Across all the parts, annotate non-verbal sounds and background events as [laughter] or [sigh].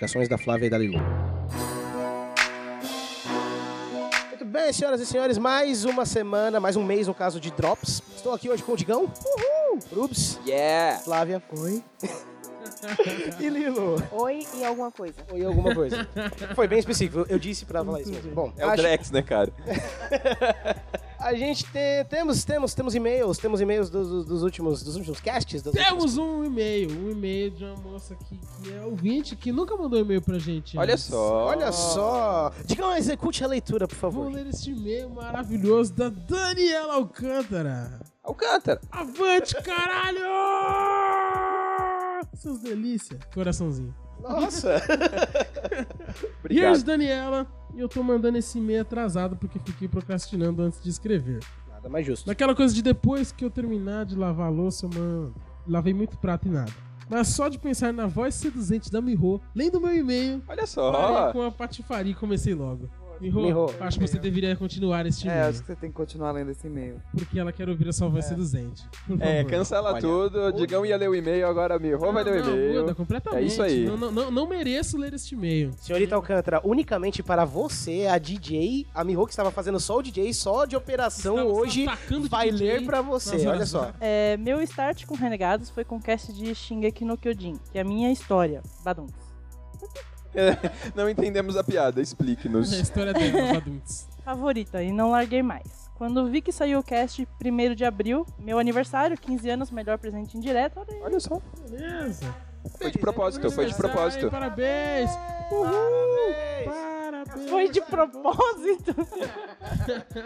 indicações da Flávia e da Lilu. Muito bem, senhoras e senhores, mais uma semana, mais um mês no caso de Drops. Estou aqui hoje com o Digão. Uhul! Rubs. Yeah! Flávia. Oi. [laughs] e Lilo. Oi e alguma coisa. Oi, alguma coisa. Foi bem específico, eu disse pra falar isso mesmo. Bom, É o acho- Drex, né, cara? [laughs] a gente tem, temos, temos, temos e-mails, temos e-mails dos, dos- dos últimos, dos últimos casts. últimas- Temos um e-mail, um e-mail de uma moça aqui que é ouvinte, que nunca mandou e-mail pra gente. Olha antes. só. Olha só. Digão, execute a leitura, por favor. Vou ler este e-mail maravilhoso da Daniela Alcântara. Alcântara. Avante, caralho! Seus delícia. Coraçãozinho. Nossa. Here's. Daniela. E eu tô mandando esse e-mail atrasado porque fiquei procrastinando antes de escrever. Nada mais justo. Naquela coisa de depois que eu terminar de lavar a louça, mano, lavei muito prato e nada. Mas só de pensar na voz seduzente da Miho, lendo meu e-mail, Olha só. com a patifaria e comecei logo. Miho, Miho. acho que você deveria continuar este É, e-mail, acho que você tem que continuar lendo esse e-mail. porque ela quer ouvir a sua voz seduzente. É, cancela Olha. tudo. Digão ia ler o e-mail, agora Miho vai ler o Não, e-mail. muda completamente. É isso aí. Não, não, não, não mereço ler este e-mail. Senhorita Alcântara, unicamente para você, a DJ, a Miho que estava fazendo só o DJ, só de operação Estava hoje, vai DJ ler pra você. Olha horas só. É, meu start com Renegados foi com o cast de Shingeki no Kyojin, que é a minha história. Badum. [laughs] Não entendemos a piada, [laughs] A explique-nos. história dela, adultos. Favorita, e não larguei mais. Quando vi que saiu o cast 1 de abril, meu aniversário, 15 anos, melhor presente indireto, olha aí. Olha só. Beleza. Foi de propósito, foi de propósito. Parabéns. Uhul. Parabéns. Foi de propósito!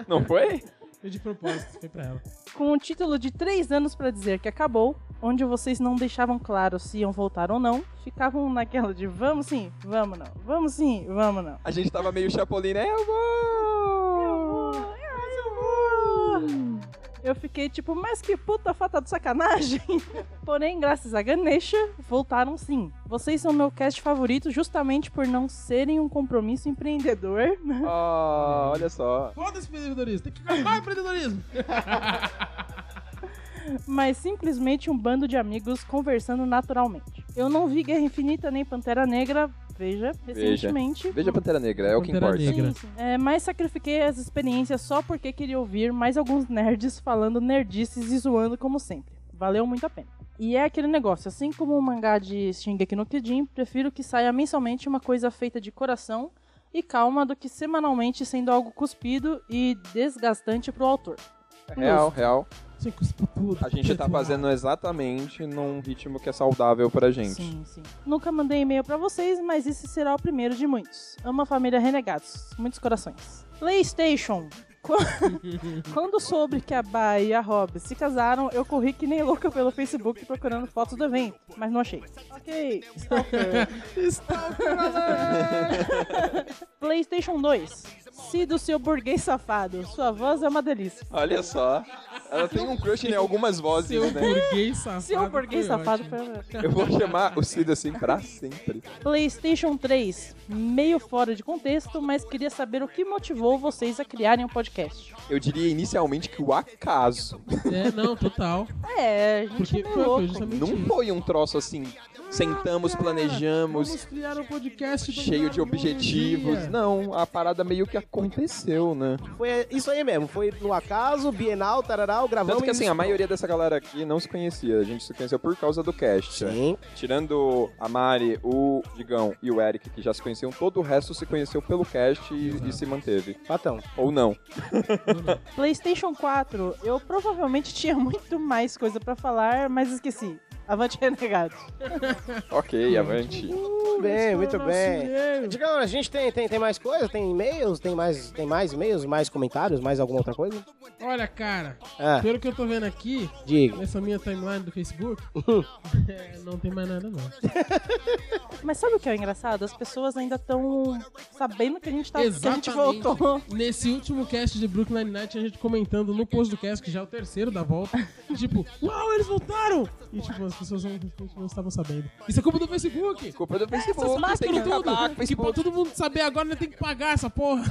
Não foi? Foi de propósito, foi pra ela. com o título de 3 anos pra dizer que acabou, onde vocês não deixavam claro se iam voltar ou não, ficavam naquela de vamos sim, vamos não, vamos sim, vamos não. A gente tava meio chapolin, né? Eu vou! Eu fiquei tipo, mas que puta falta de sacanagem. [laughs] Porém, graças a Ganesha, voltaram sim. Vocês são meu cast favorito justamente por não serem um compromisso empreendedor. [laughs] Ah, olha só. Foda-se empreendedorismo, tem que acabar o empreendedorismo. [laughs] mas simplesmente um bando de amigos conversando naturalmente. Eu não vi Guerra Infinita nem Pantera Negra, veja, recentemente. Veja Pantera Negra, é o que Pantera importa. Negra. Sim, sim. É, mas sacrifiquei as experiências só porque queria ouvir mais alguns nerds falando nerdices e zoando como sempre. Valeu muito a pena. E é aquele negócio, assim como o mangá de Shingeki no Kyojin, prefiro que saia mensalmente uma coisa feita de coração e calma do que semanalmente sendo algo cuspido e desgastante pro autor. Real, real. A gente tá fazendo exatamente num ritmo que é saudável pra gente. Sim, sim. Nunca mandei e-mail pra vocês, mas esse será o primeiro de muitos. Amo a família Renegados. Muitos corações. PlayStation. Qu- [laughs] Quando soube que a Ba e a Rob se casaram, eu corri que nem louca pelo Facebook procurando fotos do evento, mas não achei. Ok, Stalker. [laughs] [laughs] PlayStation 2. Cido, seu burguês safado. Sua voz é uma delícia. Olha só. Ela tem um crush em algumas vozes, Seu né? burguês safado. Seu burguês foi safado foi. Eu vou chamar o Cid assim pra sempre. PlayStation 3, meio fora de contexto, mas queria saber o que motivou vocês a criarem um podcast. Eu diria inicialmente que o acaso. É, não, total. É, a gente Porque é meio foi, Não isso. foi um troço assim. Sentamos, planejamos, Vamos criar um podcast cheio de dominado objetivos. Não, a parada meio que aconteceu, né? Foi isso aí mesmo. Foi no acaso, Bienal, tararau, gravamos. Tanto que assim, a maioria dessa galera aqui não se conhecia. A gente se conheceu por causa do cast. né? Sim. Tirando a Mari, o Digão e o Eric, que já se conheciam, todo o resto se conheceu pelo cast e, e se manteve. Patão. Ou não. [laughs] PlayStation 4, eu provavelmente tinha muito mais coisa pra falar, mas esqueci. Avante renegado. [laughs] Ok, avante. Muito bem, muito bem. Digão, a gente tem, tem, tem mais coisa? Tem e-mails? Tem mais, tem mais e-mails? Mais comentários? Mais alguma outra coisa? Olha, cara, Ah, pelo que eu tô vendo aqui, diga. nessa minha timeline do Facebook, [laughs] é, não tem mais nada, não. [laughs] Mas sabe o que é engraçado? As pessoas ainda estão sabendo que a gente tá que a gente voltou. Nesse último cast de Brooklyn Nine-Nine, tinha gente comentando no post do cast, que já é o terceiro da volta, tipo, uau, eles voltaram! E tipo, as pessoas não, não estavam sabendo. Isso é culpa do Facebook! Culpa do Essas Facebook, tem que máscaras acabar com o tudo! Que pra Facebook. todo mundo saber agora, né, tem que pagar essa porra!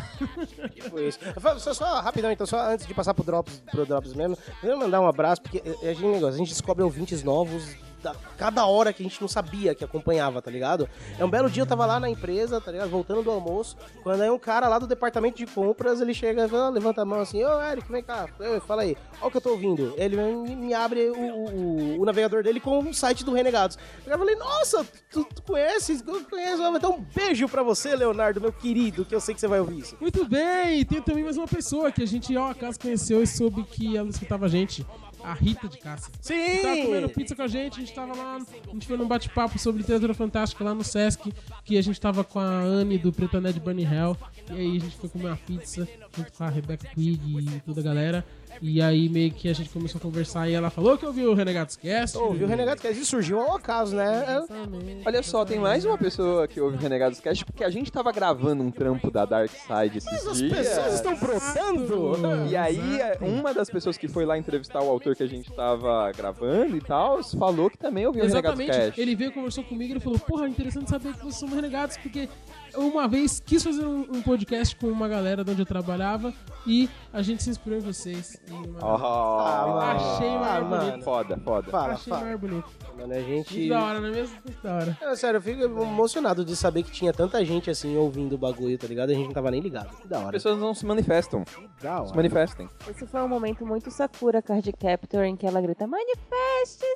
Foi isso. Fa- Só, só rapidão, então, só antes de passar pro Drops, pro Drops mesmo, eu mandar um abraço, porque é, é aquele negócio, a gente descobre ouvintes novos da- cada hora que a gente não sabia que acompanhava, tá ligado? É um belo dia eu tava lá na empresa, tá ligado? Voltando do almoço, quando aí um cara lá do departamento de compras, ele chega, fala, levanta a mão assim, ô Eric, vem cá, fala aí, olha o que eu tô ouvindo. Ele me, abre o, o- o navegador dele com o site do Renegados. Eu falei, nossa, tu, tu conhece? Eu conheço, então um beijo pra você, Leonardo, meu querido, que eu sei que você vai ouvir isso. Muito bem, tem também mais uma pessoa que a gente, ao acaso, conheceu e soube que ela escutava a gente. A Rita de Cássia. Sim! Tava comendo pizza com a gente, a gente tava lá, a gente foi num bate-papo sobre literatura fantástica lá no Sesc, que a gente tava com a Anne do Preta Ned Burning Hell, e aí a gente foi comer uma pizza junto com a Rebecca Quigg e toda a galera. E aí meio que a gente começou a conversar e ela falou que ouviu o Renegados Cast. Ouviu o Renegados Cast e surgiu ao acaso, né? É- Exatamente. Olha só, tem mais uma pessoa que ouve Renegados Cast, porque a gente tava gravando um trampo da Dark Side esses As dias. pessoas estão brotando! E aí, é, uma das pessoas que foi lá entrevistar o autor que a gente tava gravando e tal, falou que também ouviu o Renegados Exatamente. Cast. Ele veio conversou comigo e ele falou: Porra, interessante saber que vocês são renegados, porque uma vez quis fazer um, um podcast com uma galera de onde eu trabalhava e a gente se inspirou em vocês. E uma- Oh, Achei ah, mais mano. bonito. Foda, foda. Fala, Achei fala. mais bonito. Mano, a gente. Muito da hora, não é mesmo? Muito da hora. É, sério, eu fico emocionado de saber que tinha tanta gente assim ouvindo o bagulho, tá ligado? A gente não tava nem ligado. Que da As hora. pessoas não se manifestam. Da Se hora. manifestem. Esse foi um momento muito Sakura Card Captor em que ela grita: Manifeste-se!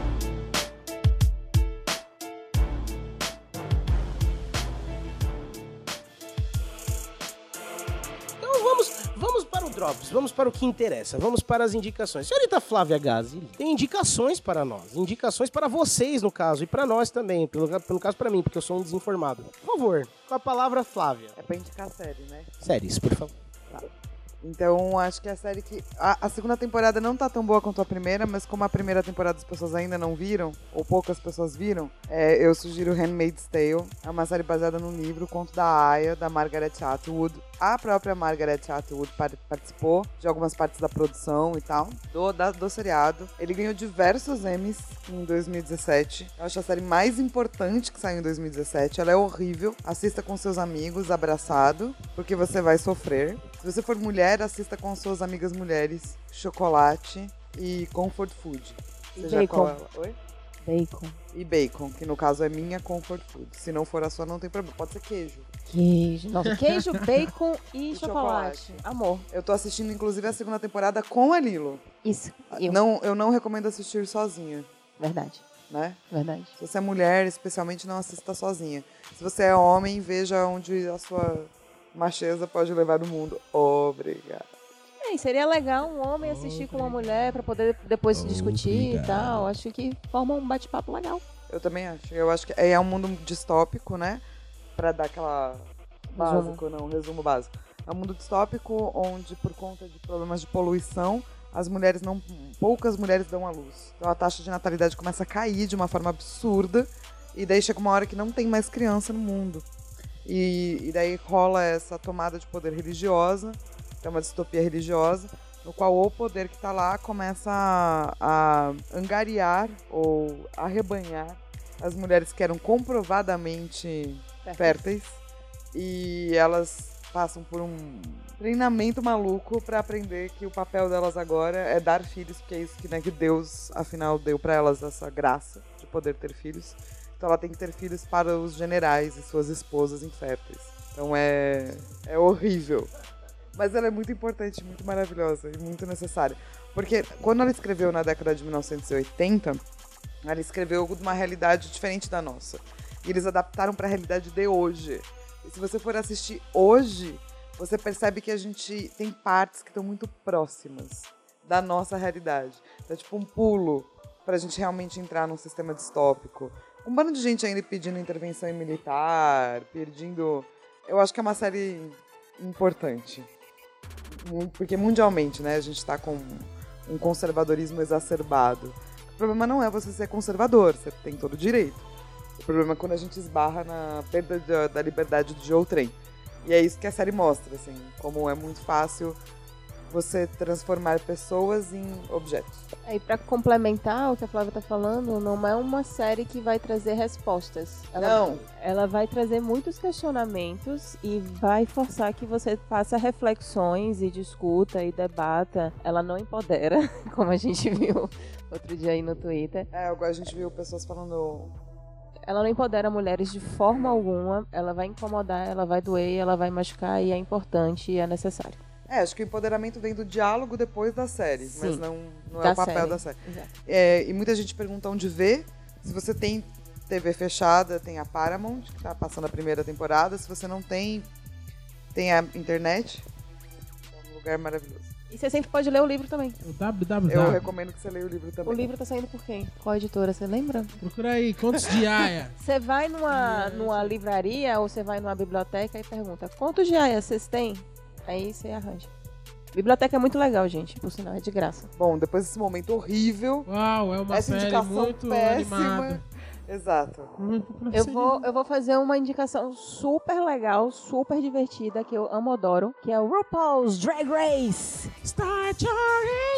[laughs] vamos para o Drops, vamos para o que interessa, vamos para as indicações. Senhorita Flávia Gazi tem indicações para nós, indicações para vocês no caso, e para nós também, pelo, pelo caso para mim, porque eu sou um desinformado. Por favor, com a palavra Flávia. É pra indicar série, né? Séries, por favor. Então, acho que a série que. A, a segunda temporada não tá tão boa quanto a primeira, mas como a primeira temporada as pessoas ainda não viram, ou poucas pessoas viram, é, eu sugiro Handmaid's Tale. É uma série baseada num livro, Conto da Aya, da Margaret Atwood. A própria Margaret Atwood par- participou de algumas partes da produção e tal, do, da- do seriado. Ele ganhou diversos Emmys em 2017. Eu acho a série mais importante que saiu em 2017. Ela é horrível. Assista com seus amigos, abraçado, porque você vai sofrer. Se você for mulher, assista com suas amigas mulheres, chocolate e comfort food. E bacon. ela- Oi? Bacon. E bacon, que no caso é minha comfort food. Se não for a sua, não tem problema. Pode ser queijo. Queijo. Nossa, queijo, [laughs] bacon e, E chocolate. chocolate. Amor. Eu tô assistindo, inclusive, a segunda temporada com a Lilo. Isso. Eu. Não, eu não recomendo assistir sozinha, Verdade. né? Verdade. Se você é mulher, especialmente, não assista sozinha. Se você é homem, veja onde a sua macheza pode levar o mundo. Obrigado. É, e seria legal um homem assistir com uma mulher pra poder depois se discutir e tal. Acho que forma um bate-papo legal. Eu também acho. Eu acho que é um mundo distópico, né? Pra dar aquela básico, não, resumo básico. É um mundo distópico onde, por conta de problemas de poluição, as mulheres não. poucas mulheres dão à luz. Então a taxa de natalidade começa a cair de uma forma absurda. E daí chega uma hora que não tem mais criança no mundo. E, e daí rola essa tomada de poder religiosa, que é uma distopia religiosa, no qual o poder que está lá começa a, a angariar ou arrebanhar as mulheres que eram comprovadamente férteis e elas passam por um treinamento maluco para aprender que o papel delas agora é dar filhos, porque é isso que, né, que Deus afinal deu para elas essa graça de poder ter filhos. Então ela tem que ter filhos para os generais e suas esposas inférteis. Então é é horrível. Mas ela é muito importante, muito maravilhosa e muito necessária. Porque quando ela escreveu na década de 1980, ela escreveu de uma realidade diferente da nossa. E eles adaptaram para a realidade de hoje. E se você for assistir hoje, você percebe que a gente tem partes que estão muito próximas da nossa realidade. É tipo um pulo para a gente realmente entrar num sistema distópico. Um bando de gente ainda pedindo intervenção militar, pedindo. Eu acho que é uma série importante. Porque mundialmente, né, a gente está com um conservadorismo exacerbado. O problema não é você ser conservador, você tem todo o direito. O problema é quando a gente esbarra na perda da, da liberdade de outrem. E é isso que a série mostra, assim, como é muito fácil você transformar pessoas em objetos. Aí, pra complementar o que a Flávia tá falando, não é uma série que vai trazer respostas. Ela, Não. Ela vai trazer muitos questionamentos e vai forçar que você faça reflexões e discuta e debata. Ela não empodera, [laughs] como a gente viu outro dia aí no Twitter. É, agora a gente viu pessoas falando. Ela não empodera mulheres de forma alguma. Ela vai incomodar, ela vai doer, ela vai machucar e é importante e é necessário. É, acho que o empoderamento vem do diálogo depois da série, mas Sim. não, não é o papel série. da série. Exato. É, e muita gente pergunta onde vê. Se você tem TV fechada, tem a Paramount, que tá passando a primeira temporada. Se você não tem, tem a internet. É um lugar maravilhoso. E você sempre pode ler o livro também. O www. Eu recomendo que você leia o livro também. O livro tá saindo por quem? Qual editora, você lembra? Procura aí, contos de Aya. [laughs] Você vai numa, numa livraria ou você vai numa biblioteca e pergunta quantos dias vocês têm? Aí você arranja. Biblioteca é muito legal, gente. Por sinal, é de graça. Bom, depois desse momento horrível, Uau, é uma essa série indicação muito péssima. animada. Exato. Eu vou, eu vou fazer uma indicação super legal, super divertida, que eu amo, adoro, que é o RuPaul's Drag Race. Start your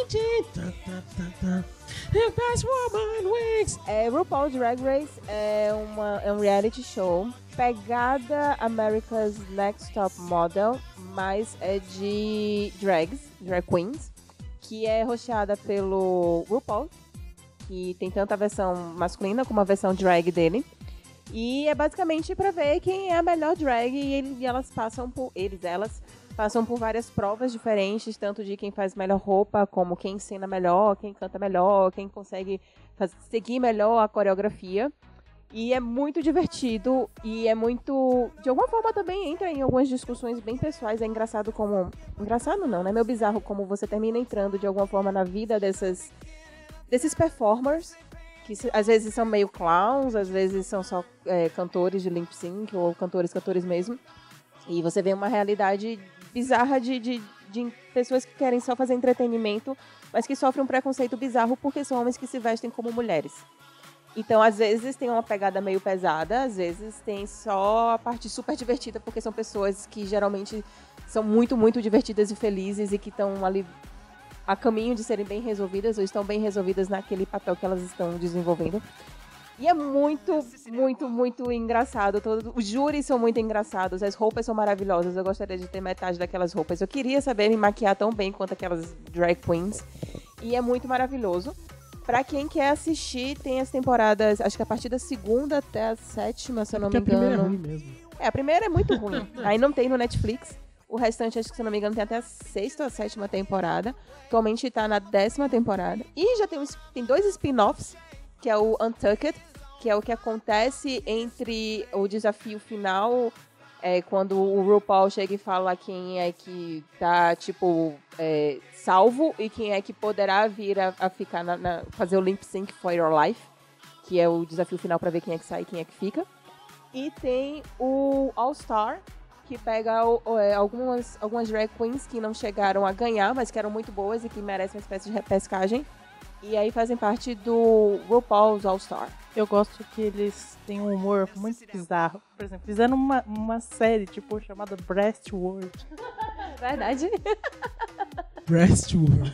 engine. Tá, tá, tá, tá. The best woman wins. É, RuPaul's Drag Race é, uma, é um reality show pegada America's Next Top Model, mas é de drags, drag queens, que é rosteada pelo RuPaul, que tem tanto a versão masculina como a versão drag dele. E é basicamente pra ver quem é a melhor drag e, e elas passam por eles, elas passam por várias provas diferentes, tanto de quem faz melhor roupa, como quem ensina melhor, quem canta melhor, quem consegue faz- seguir melhor a coreografia. E é muito divertido e é muito. De alguma forma também entra em algumas discussões bem pessoais. É engraçado como. Engraçado não, né? Meio bizarro como você termina entrando de alguma forma na vida dessas. desses performers. Que às vezes são meio clowns, às vezes são só é, cantores de lip sync ou cantores, cantores mesmo. E você vê uma realidade bizarra de, de, de pessoas que querem só fazer entretenimento, mas que sofrem um preconceito bizarro porque são homens que se vestem como mulheres. Então, às vezes tem uma pegada meio pesada, às vezes tem só a parte super divertida, porque são pessoas que geralmente são muito, muito divertidas e felizes e que estão ali a caminho de serem bem resolvidas ou estão bem resolvidas naquele papel que elas estão desenvolvendo. E é muito, muito, muito engraçado. Todo, os júris são muito engraçados, as roupas são maravilhosas. Eu gostaria de ter metade daquelas roupas. Eu queria saber me maquiar tão bem quanto aquelas drag queens. E é muito maravilhoso. Pra quem quer assistir, tem as temporadas, acho que a partir da segunda até a sétima, se eu não me a primeira é engano. ruim mesmo. É, a primeira é muito ruim. [laughs] Aí não tem no Netflix. O restante, acho que se eu não me engano, tem até a sexta ou a sétima temporada. Atualmente tá na décima temporada. E já tem, tem dois spin-offs, que é o Untucked, que é o que acontece entre o desafio final, é, quando o RuPaul chega e fala quem é que tá, tipo, é, salvo e quem é que poderá vir a, a ficar na, na- fazer o lip sync for your life, que é o desafio final pra ver quem é que sai e quem é que fica. E tem o All Star, que pega o- o- é, algumas, algumas drag queens que não chegaram a ganhar, mas que eram muito boas e que merecem uma espécie de repescagem. E aí fazem parte do RuPaul's All Star. Eu gosto que eles têm um humor muito bizarro. Por exemplo, fizeram uma, uma série, tipo, chamada Breast World. [laughs] Verdade? Breastworld.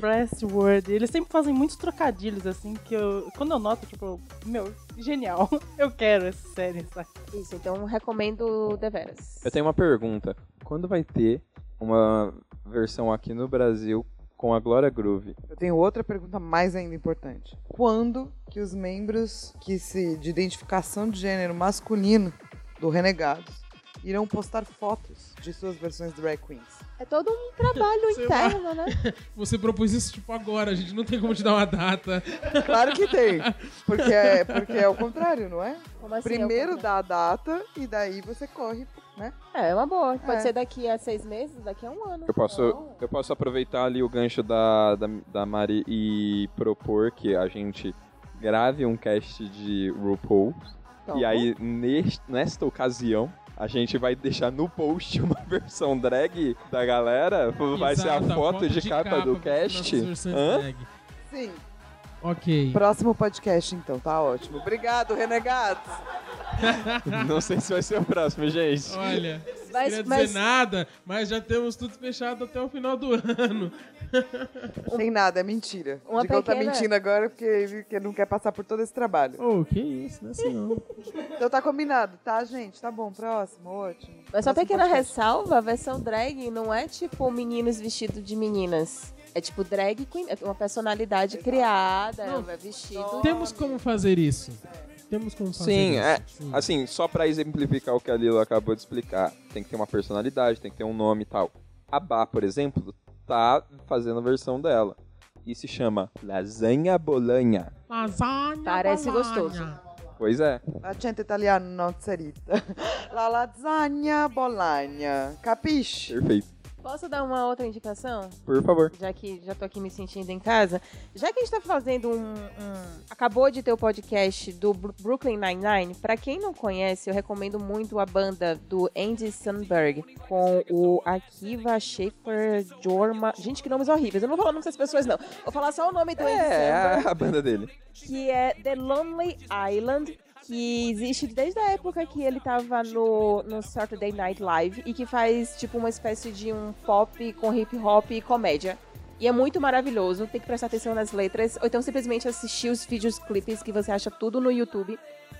Breast World. Eles sempre fazem muitos trocadilhos, assim, que eu... Quando eu noto, tipo, meu, genial. [laughs] Eu quero essa série, sabe? Isso, então recomendo deveras. Eu tenho uma pergunta. Quando vai ter uma versão aqui no Brasil com a Glória Groove? Eu tenho outra pergunta mais ainda importante. Quando que os membros que se de identificação de gênero masculino do Renegados irão postar fotos de suas versões drag queens? É todo um trabalho [laughs] Sei lá. interno, né? [laughs] Você propôs isso tipo agora, a gente não tem como te dar uma data. [laughs] Claro que tem. Porque é, porque é o contrário, não é? Como assim, Primeiro eu- dá a data e daí você corre, né? É, é uma boa. Pode É. ser daqui a seis meses, daqui a um ano. Eu posso, Não. eu posso aproveitar ali o gancho da, da, da Mari e propor que a gente grave um cast de RuPaul. E aí, neste, nesta ocasião, a gente vai deixar no post [laughs] uma versão drag da galera. Vai ser a Exato, foto, de, capa, do com cast. Hã? drag. Sim. Ok. Próximo podcast, então, tá ótimo. Obrigado, Renegados. [laughs] Não sei se vai ser o próximo, gente. Olha, Mas, queria mas dizer nada, mas já temos tudo fechado até o final do ano. [laughs] Tem nada, é mentira. Uma O Digão tá pequena- mentindo agora porque ele porque não quer passar por todo esse trabalho. Oh, que isso, não é assim não. Então tá combinado, tá, gente? Tá bom, próximo, ótimo. Mas só Próximo pequena podcast. ressalva, a versão drag não é tipo meninos vestidos de meninas. É tipo drag queen, é uma personalidade criada, Não. é vestido. Temos como fazer isso. Temos como fazer Sim, isso. é. Sim. Assim, só pra exemplificar o que a Lila acabou de explicar, tem que ter uma personalidade, tem que ter um nome e tal. A Bá, por exemplo, tá fazendo a versão dela. E se chama Lasanha Bolanha. Lasanha Parece Bologna. gostoso. Pois é. A gente italiano non serita. [laughs] La lasagna bolagna. Capisce? Perfeito. Posso dar uma outra indicação? Por favor. Já que já tô aqui me sentindo em casa. Já que a gente tá fazendo um. um- acabou de ter o podcast do Brooklyn Nine-Nine. Pra quem não conhece, eu recomendo muito a banda do Andy Sandberg com o Akiva Schaefer Jorma. Gente, que nomes horríveis. Eu não vou falar o nome dessas pessoas, não. Vou falar só o nome do Andy É, Samberg. a banda dele. que é The Lonely Island, que existe desde a época que ele tava no, no Saturday Night Live e que faz tipo uma espécie de um pop com hip hop e comédia. E é muito maravilhoso, tem que prestar atenção nas letras, ou então simplesmente assistir os vídeos clipes que você acha tudo no YouTube.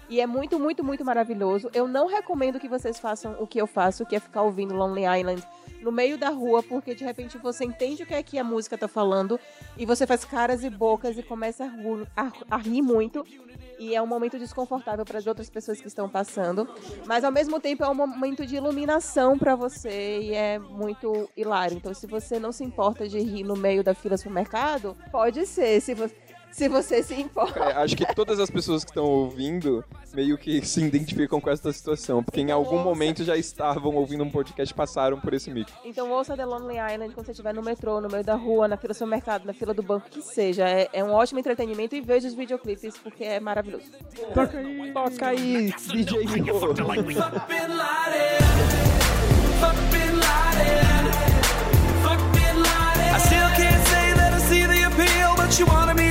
E é muito, muito, muito maravilhoso. Eu não recomendo que vocês façam o que eu faço, que é ficar ouvindo Lonely Island no meio da rua, porque de repente você entende o que é que a música tá falando e você faz caras e bocas e começa a, a- a rir muito. E é um momento desconfortável para as outras pessoas que estão passando, mas ao mesmo tempo é um momento de iluminação para você e é muito hilário. Então, se você não se importa de rir no meio da fila do supermercado, pode ser, se, vo se você se importa. É, acho que todas as pessoas que estão ouvindo meio que se identificam com essa situação, porque em algum Nossa. momento já estavam ouvindo um podcast e passaram por esse mico. Então ouça The Lonely Island quando você estiver no metrô, no meio da rua, na fila do supermercado, na fila do banco, que seja. É, é um ótimo entretenimento e veja os videoclipes porque é maravilhoso. Toca aí. Toca aí, DJ. I still can't say that I see the appeal, but she wanted me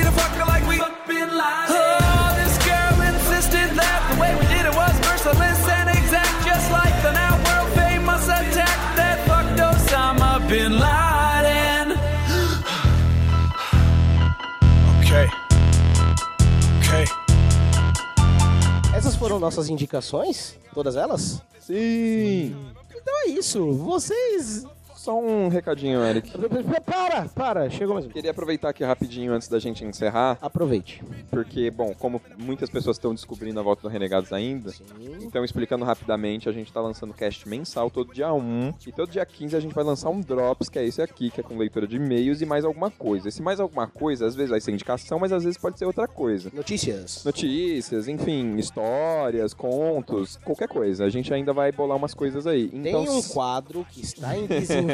Nossas indicações? Todas elas? Sim. Então é isso. Vocês. Só um recadinho, Eric. Para, para. Chegou mais um. Queria aproveitar aqui rapidinho antes da gente encerrar, Aproveite. porque, bom, como muitas pessoas estão descobrindo a volta do Renegados ainda, então explicando rapidamente, a gente tá lançando cast mensal todo dia 1 e todo dia 15 a gente vai lançar um Drops, que é esse aqui, que é com leitura de e-mails e mais alguma coisa. Esse mais alguma coisa, às vezes vai ser indicação, mas às vezes pode ser outra coisa. Notícias. Notícias, enfim, histórias, contos, qualquer coisa. A gente ainda vai bolar umas coisas aí. Então, Tem um quadro que está [laughs] em desenvolvimento.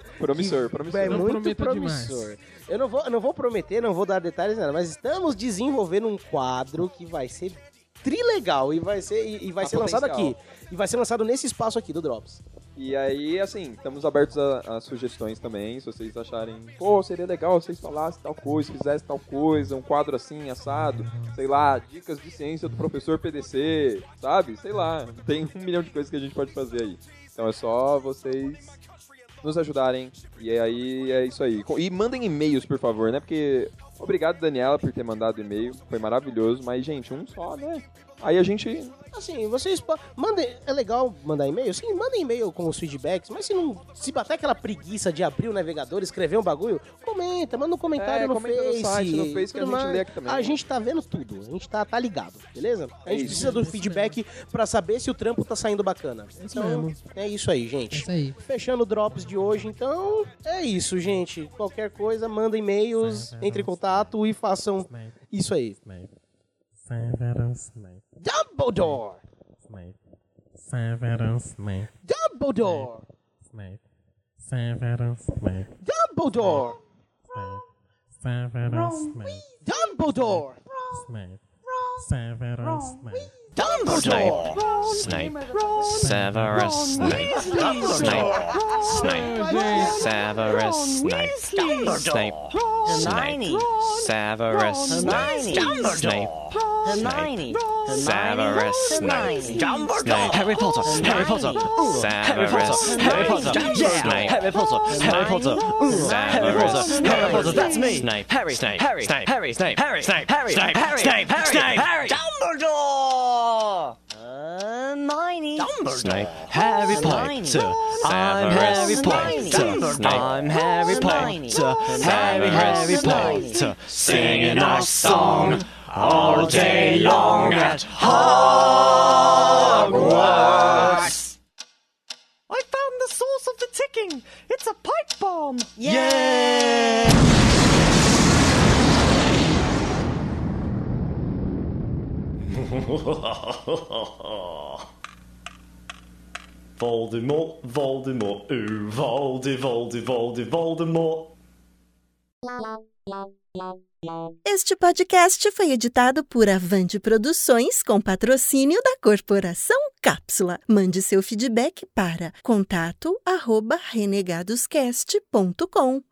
[laughs] promissor, que promissor. É Não muito promissor. Eu não, vou, eu não vou prometer, não vou dar detalhes nada, mas estamos desenvolvendo um quadro que vai ser trilegal e vai ser, e, e vai A ser lançado aqui. E vai ser lançado nesse espaço aqui do Drops. E aí, assim, estamos abertos a, a sugestões também, se vocês acharem, pô, seria legal se vocês falassem tal coisa, fizessem tal coisa, um quadro assim, assado, sei lá, dicas de ciência do professor PDC, sabe? Sei lá, tem um milhão de coisas que a gente pode fazer aí. Então é só vocês nos ajudarem. E aí é isso aí. E mandem e-mails, por favor, né? Porque obrigado, Daniela, por ter mandado e-mail. Foi maravilhoso. Mas, gente, um só, né? Aí a gente. Assim, vocês mandem. É legal mandar e-mail? Sim, mandem e-mail com os feedbacks, mas se não. Se bater aquela preguiça de abrir o navegador, escrever um bagulho, comenta, manda um comentário É, no comenta no Face. site, no Face que a gente mais. lê aqui também. A gente tá vendo tudo, a gente tá, tá ligado, beleza? A É gente isso. precisa do feedback pra saber se o trampo tá saindo bacana. Então, mesmo. é isso aí, É gente. isso aí. Fechando o Drops de hoje, então é isso, gente. Qualquer coisa, manda e-mails, entre em contato e façam isso aí. Severance Snape. Dumbledore! Snape. Severance Snape. Dumbledore! Snape. Severance Snape. Dumbledore! Snape. Severance Snape. Dumbledore! Snape. Severance Snape. Dumbledore. Snape. Severus Snape. Snape. Snape. Severus Snape. Snape. Snape. Severus Snape. Snape. Hermione. Severus Snape. Snape. Harry Potter. Harry Potter. Ooh, Harry Potter. Harry Potter. Yeah. Snape. Harry Potter. Harry Potter. Ooh, Harry Potter. Harry Potter. That's me. Snape. Harry. Snape. Harry. Snape. Harry. Snape. Harry. Snape. Harry. Snape. Harry. Snape. Harry. Snape. Dumbledore. Hermione. Snape. Harry Snape. Potter. I'm Harry Potter. Snape. I'm Harry Potter. Harry, Harry Potter. Singing our song all day long at Hogwarts. I found the source of the ticking. It's a pipe bomb. Yeah. [laughs] [laughs] Voldemort, Voldemort, ooh, Voldy, Voldy, Voldy, Voldemort. Este podcast foi editado por Avante Produções com patrocínio da Corporação Cápsula. Mande seu feedback para contato@renegadoscast.com.